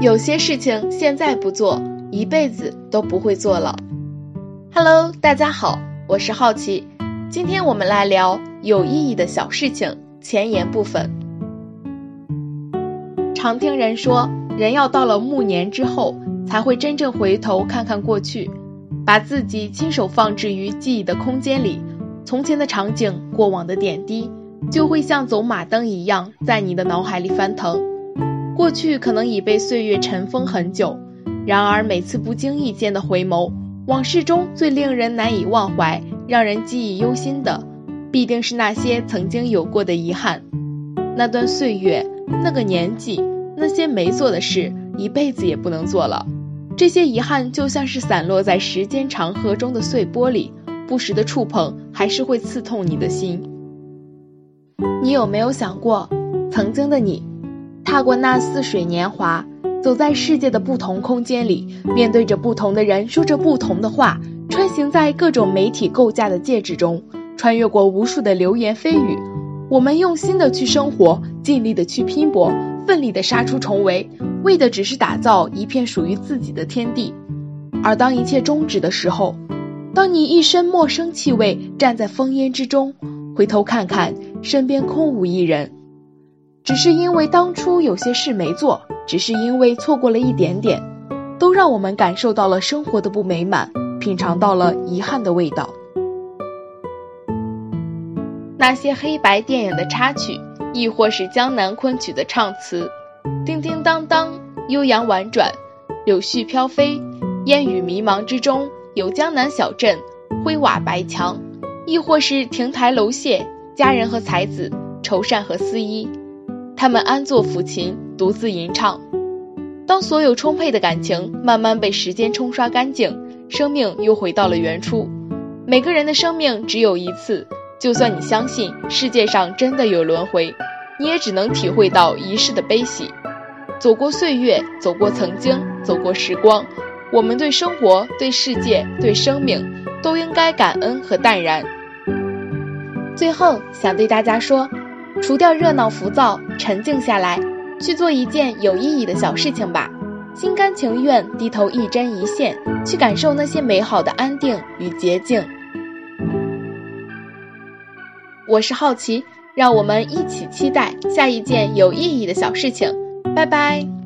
有些事情现在不做，一辈子都不会做了。Hello，大家好，我是好奇，今天我们来聊有意义的小事情前言部分。常听人说，人要到了暮年之后，才会真正回头看看过去，把自己亲手放置于记忆的空间里，从前的场景，过往的点滴。就会像走马灯一样，在你的脑海里翻腾。过去可能已被岁月尘封很久，然而每次不经意间的回眸，往事中最令人难以忘怀、让人记忆犹新的，必定是那些曾经有过的遗憾。那段岁月，那个年纪，那些没做的事，一辈子也不能做了。这些遗憾就像是散落在时间长河中的碎玻璃，不时的触碰，还是会刺痛你的心。你有没有想过，曾经的你，踏过那似水年华，走在世界的不同空间里，面对着不同的人，说着不同的话，穿行在各种媒体构架的介质中，穿越过无数的流言蜚语。我们用心的去生活，尽力的去拼搏，奋力的杀出重围，为的只是打造一片属于自己的天地。而当一切终止的时候，当你一身陌生气味，站在烽烟之中。回头看看，身边空无一人，只是因为当初有些事没做，只是因为错过了一点点，都让我们感受到了生活的不美满，品尝到了遗憾的味道。那些黑白电影的插曲，亦或是江南昆曲的唱词，叮叮当当，悠扬婉转，柳絮飘飞，烟雨迷茫之中，有江南小镇，灰瓦白墙。亦或是亭台楼榭，佳人和才子，绸扇和丝衣，他们安坐抚琴，独自吟唱。当所有充沛的感情慢慢被时间冲刷干净，生命又回到了原初。每个人的生命只有一次，就算你相信世界上真的有轮回，你也只能体会到一世的悲喜。走过岁月，走过曾经，走过时光，我们对生活、对世界、对生命，都应该感恩和淡然。最后想对大家说，除掉热闹浮躁，沉静下来，去做一件有意义的小事情吧，心甘情愿低头一针一线，去感受那些美好的安定与洁净。我是好奇，让我们一起期待下一件有意义的小事情。拜拜。